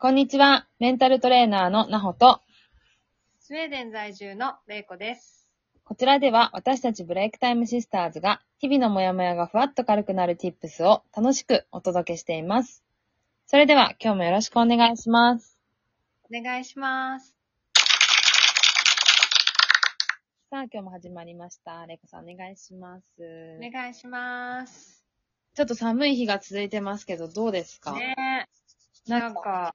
こんにちは。メンタルトレーナーのなほと、スウェーデン在住のレイコです。こちらでは私たちブレイクタイムシスターズが日々のモヤモヤがふわっと軽くなる tips を楽しくお届けしています。それでは今日もよろしくお願いします。お願いします。さあ今日も始まりました。レイコさんお願いします。お願いします。ちょっと寒い日が続いてますけどどうですか、ねえ。なんか、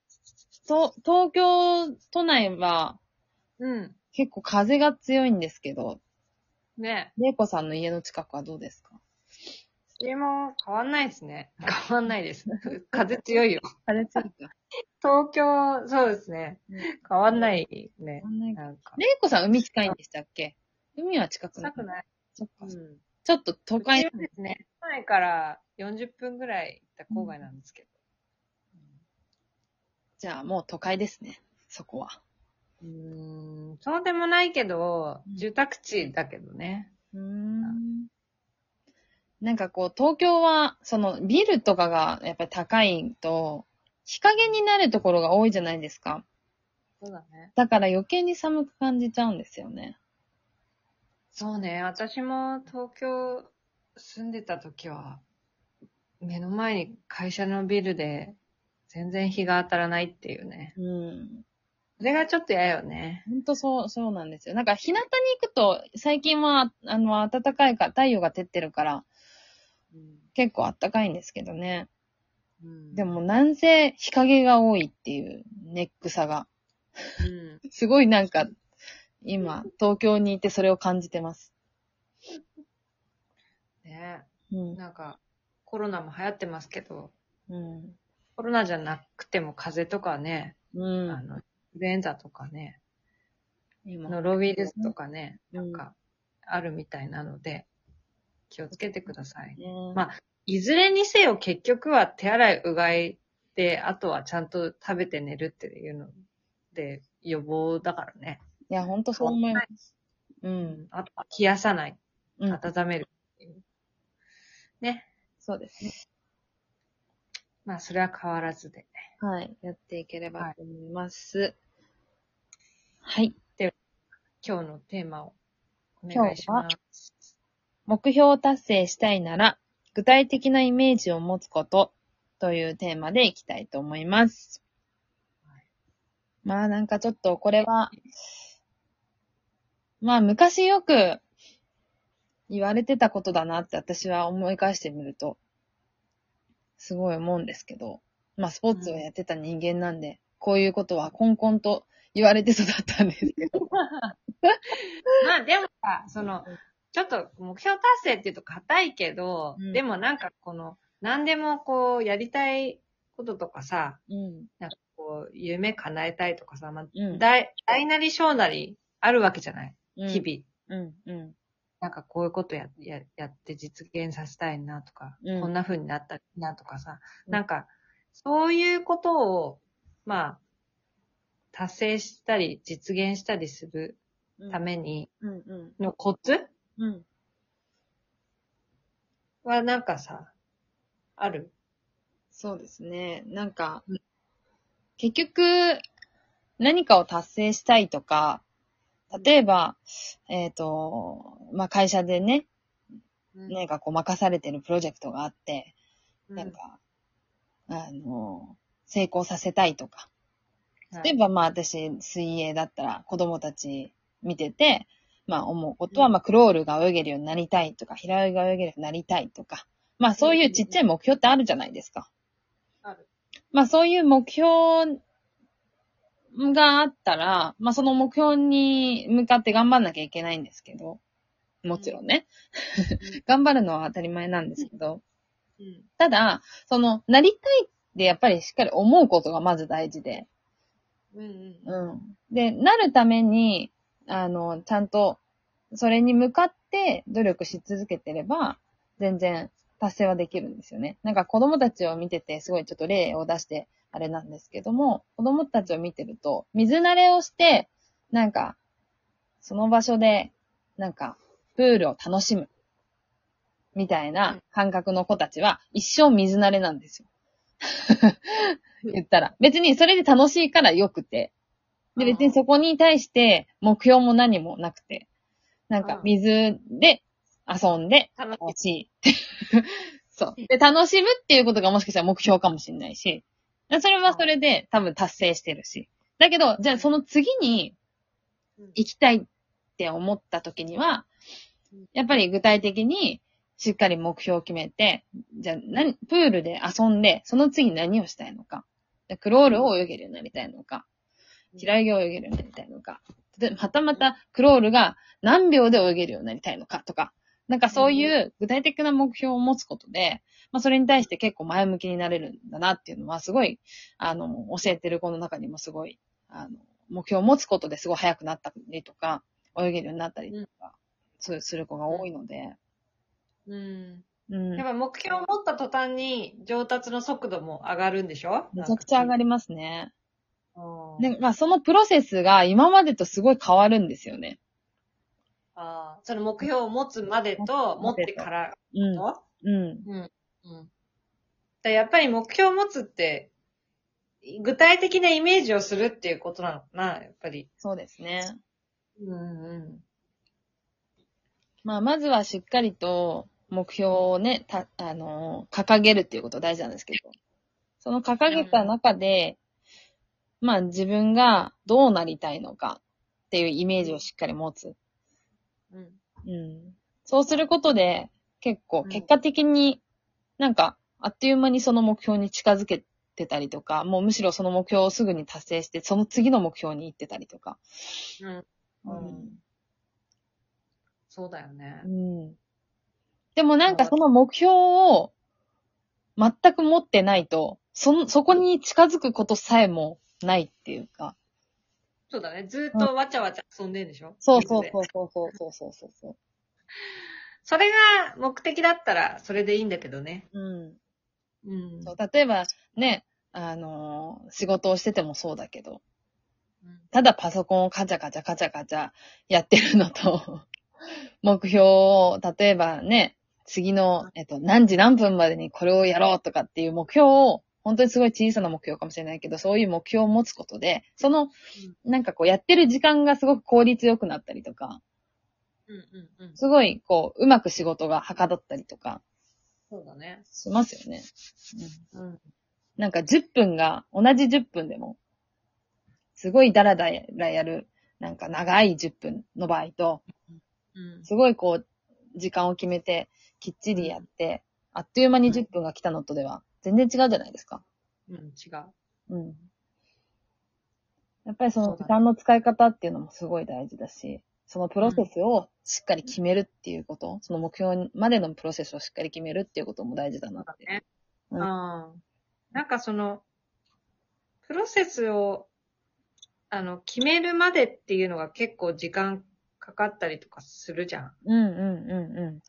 と東京都内はうん。結構風が強いんですけど、ねレイコさんの家の近くはどうですか？え。でも変わんないですね。変わんないです。風強いよ。風強いか。東京、そうですね。変わんないね変。わんなんか。レイコさん海近いんでしたっけ？海は近くない臭くない。そっかうん。ちょっと都会都会ですね。都内から40分ぐらい行った郊外なんですけど。じゃあもう都会ですね。そこは。うーん。そうでもないけどうん、住宅地だけどね。うーん。なんかこう、東京は、そのビルとかがやっぱり高いと、日陰になるところが多いじゃないですか。そうだね。だから余計に寒く感じちゃうんですよね。そうね、私も東京住んでた時は、目の前に会社のビルで全然日が当たらないっていうね。うん。それがちょっと嫌よね。ほんとそう、そうなんですよ。なんか日向に行くと、最近は、あの、暖かいから、太陽が照ってるから、結構暖かいんですけどね。うんでも、、なんせ日陰が多いっていうネックさが。うん。すごいなんか、今、東京にいてそれを感じてます。ねうん。なんか、コロナも流行ってますけど、うん。コロナじゃなくても風邪とかね、うん。あの、インフルエンザとかね、今ノロウイルスとかね、うんなんか、あるみたいなので、気をつけてください。ねまあいずれにせよ結局は手洗い、うがいで、あとはちゃんと食べて寝るっていうので予防だからね。いや、ほんとそう思います。うん。あとは冷やさない、うん。温めるう。ね。そうですね。まあそれは変わらずで。はい。やっていければと思います。はい。今日のテーマをお願いします。目標を達成したいなら、具体的なイメージを持つことというテーマでいきたいと思います。まあなんかちょっとこれは、まあ昔よく言われてたことだなって私は思い返してみると、すごい思うんですけど、まあスポーツをやってた人間なんで、こういうことはコンコンと言われて育ったんですけど。まあでもさ、その、ちょっと目標達成っていうと硬いけど、うんでもなんかこの、何でもこうやりたいこととかさ、うん。なんかこう、夢叶えたいとかさ、まあ、うん。大、大なり小なりあるわけじゃない、うん日々。うん。うん。なんかこういうことや、や、やって実現させたいなとか、うんこんな風になったなとかさ、うんなんか、そういうことを、まあ、達成したり、実現したりするうん。ためにうん。うん。のコツうん。はなんかさ、ある？そうですね。なんかうん、結局、何かを達成したいとか、例えば、えっ、と、まあ、会社でね、何かこう任されてるプロジェクトがあって、なんか、あの、成功させたいとか。例えばまあ私、水泳だったら子供たち見てて、まあ思うことは、うんまあクロールが泳げるようになりたいとか、平泳ぎが泳げるようになりたいとか、まあそういうちっちゃい目標ってあるじゃないですか。ある。まあそういう目標があったら、まあその目標に向かって頑張んなきゃいけないんですけど、もちろんね。頑張るのは当たり前なんですけど、うん。ただ、その、なりたいってやっぱりしっかり思うことがまず大事で、うんうん。うん。で、なるために、あの、ちゃんと、それに向かって努力し続けてれば、全然達成はできるんですよね。なんか子供たちを見てて、すごいちょっと例を出して、あれなんですけども、子供たちを見てると、水慣れをして、なんか、その場所で、なんか、プールを楽しむ。みたいな感覚の子たちは、一生水慣れなんですよ。言ったら。別にそれで楽しいから良くて。で、別にそこに対して目標も何もなくて。なんかうん水で遊んで楽楽しい。そう。で、楽しむっていうことがもしかしたら目標かもしれないし。それはそれで多分達成してるし。だけど、じゃあその次に行きたいって思った時には、やっぱり具体的にしっかり目標を決めて、じゃあ何、プールで遊んで、その次何をしたいのか。でクロールを泳げるようになりたいのか。平泳ぎを泳げるようになりたいのか。で、またまたクロールが何秒で泳げるようになりたいのかとか。なんかそういう具体的な目標を持つことで、まあそれに対して結構前向きになれるんだなっていうのはすごい、あの、教えてる子の中にもすごい、あの、目標を持つことですごい速くなったりとか、泳げるようになったりとか、そうする子が多いので、うん。うん。やっぱ目標を持った途端に上達の速度も上がるんでしょ？めちゃくちゃ上がり。りますね。うんで、まあそのプロセスが今までとすごい変わるんですよね。ああその目標を持つまでと、持ってからうん。と、うん。うん。うん。だやっぱり目標を持つって、具体的なイメージをするっていうことなのかな、やっぱり。そうですね。うんうん。まあまずはしっかりと目標をね、た、あのー掲げるっていうこと大事なんですけど、その掲げた中で、まあ自分がどうなりたいのかっていうイメージをしっかり持つ。うん。うん。そうすることで、結構うん結果的になんか、あっという間にその目標に近づけてたりとか、もうむしろその目標をすぐに達成して、その次の目標に行ってたりとか。うん。うん。そうだよねう。ん。でもなんかその目標を全く持ってないと、その、そこに近づくことさえもないっていうか。そうだね。ずっとわちゃわちゃ遊んでんでしょ？そうそうそうそうそうそうそうそうそう。それが目的だったら、それでいいんだけどね。うん。うん。そう例えばね、あのー仕事をしててもそうだけど、うんただパソコンをカチャカチャカチャカチャやってるのと、目標を、例えばね、次の、えっと、何時何分までにこれをやろうとかっていう目標を、本当にすごい小さな目標かもしれないけど、そういう目標を持つことで、その、なんかこうやってる時間がすごく効率良くなったりとか、うんうんうん。すごいこう、うまく仕事がはかどったりとかそうだね。しますよね。うんうん。なんか10分が、同じ10分でも、すごいダラダラやる、なんか長い10分の場合と、うん。すごいこう、時間を決めて、きっちりやって、あっという間に10分が来たのとでは、全然違うじゃないですか。うん、違う。うん。やっぱりその時間の使い方っていうのもすごい大事だし、そのプロセスをしっかり決めるっていうこと、その目標までのプロセスをしっかり決めるっていうことも大事だなって。ね。ううんん。なんかその、プロセスを、あの、決めるまでっていうのが結構時間かかったりとかするじゃん。うんうんう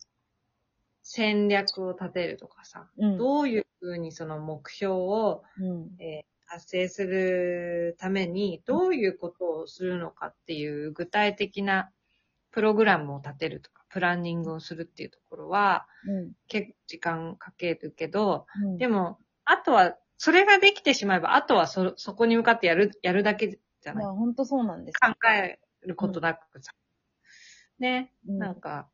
戦略を立てるとかさ。んうん。うん。どういうふうにその目標を、うん。えー達成するために、どういうことをするのかっていう具体的なプログラムを立てるとか、プランニングをするっていうところは、うん。結構時間かけるけど、うん。でも、あとは、それができてしまえば、あとはそ、そこに向かってやる、やるだけじゃないいや、ほんとそうなんです考えることなくさ。ね、うんなんか、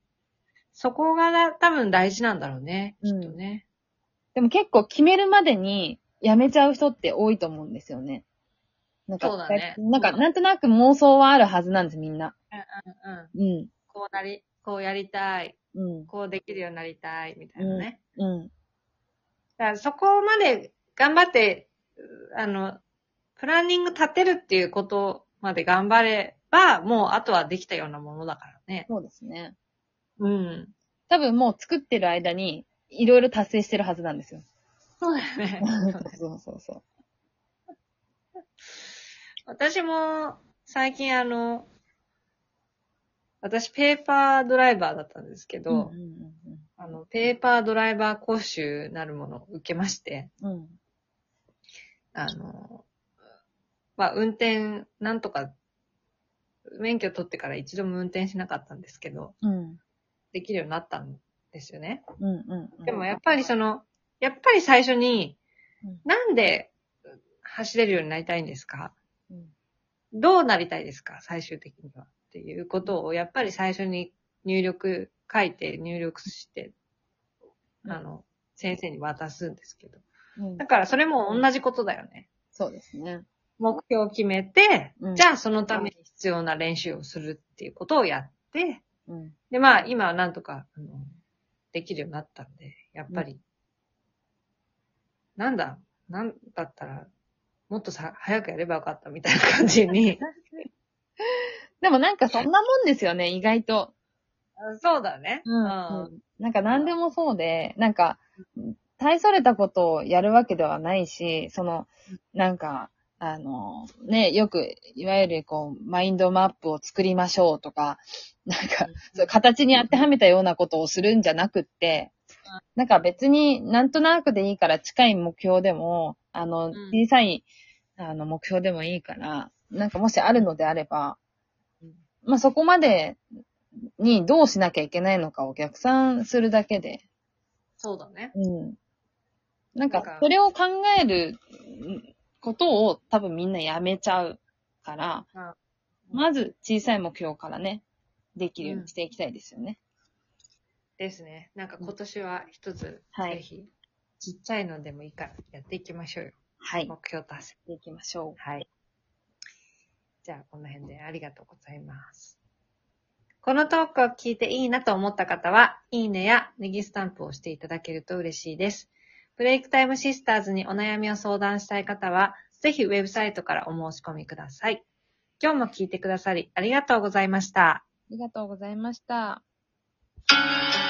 そこがな多分大事なんだろうね、きうんっとね。でも結構決めるまでにやめちゃう人って多いと思うんですよね。なんか、そうだねなんか、なんとなく妄想はあるはずなんです、みんな。うんうんうん。うん。こうなり、こうやりたい、うん。こうできるようになりたい、みたいなね。うん。だからそこまで頑張って、うあの、プランニング立てるっていうことまで頑張れば、もうあとはできたようなものだからね。そうですね。うん。多分もう作ってる間に、いろいろ達成してるはずなんですよ。そうだよね。そうそうそ私も最近あの、私ペーパードライバーだったんですけう。ど、うんあの、ペーパードライバー講習なるものを受けまして、うんうん。あの、まあ、運転、なんとか、免許取ってから一度も運転しなかったんですけど、うん。できるようになったんですよね。うん。うん。でもやっぱりその、やっぱり最初にうん、なんで走れるようになりたいんですか？うんどうなりたいですか？最終的には。っていうことを、やっぱり最初に入力、書いて入力して、うんあの、先生に渡すんですけど。うんだからそれも同じことだよね。そうですね。目標を決めて、うんじゃあそのために必要な練習をするっていうことをやって、うん。で、まあ今はなんとか、あの、できるようになったんで、やっぱり、なんだ、なんだったら、もっとさ、早くやればよかったみたいな感じに。でもなんかそんなもんですよね、意外と。そうだね。うん。なんか何でもそうで、なんか、大それたことをやるわけではないし、その、なんか、あの、ね、よく、いわゆるこう、マインドマップを作りましょうとか、なんか、そう形に当てはめたようなことをするんじゃなくって、なんか別になんとなくでいいから近い目標でも、あの、ん。小さい、あの、目標でもいいから、なんかもしあるのであれば、うん。まあ、そこまでにどうしなきゃいけないのかを逆算するだけで、そうだね。うん。なんかなんか、それを考えることを多分みんなやめちゃうから、うんまず小さい目標からね、できるようにしていきたいですよね。ですね。なんか今年は一つ、はいぜひ、ちっちゃいのでもいいからやっていきましょうよ。はい。目標達成。ていきましょはい。じゃあ、この辺でありがとうございます。このトークを聞いていいなと思った方は、いいねやネギスタンプをしていただけると嬉しいです。ブレイクタイムシスターズにお悩みを相談したい方は、ぜひウェブサイトからお申し込みください。今日も聞いてくださりありがとうございました。ありがとうございました。「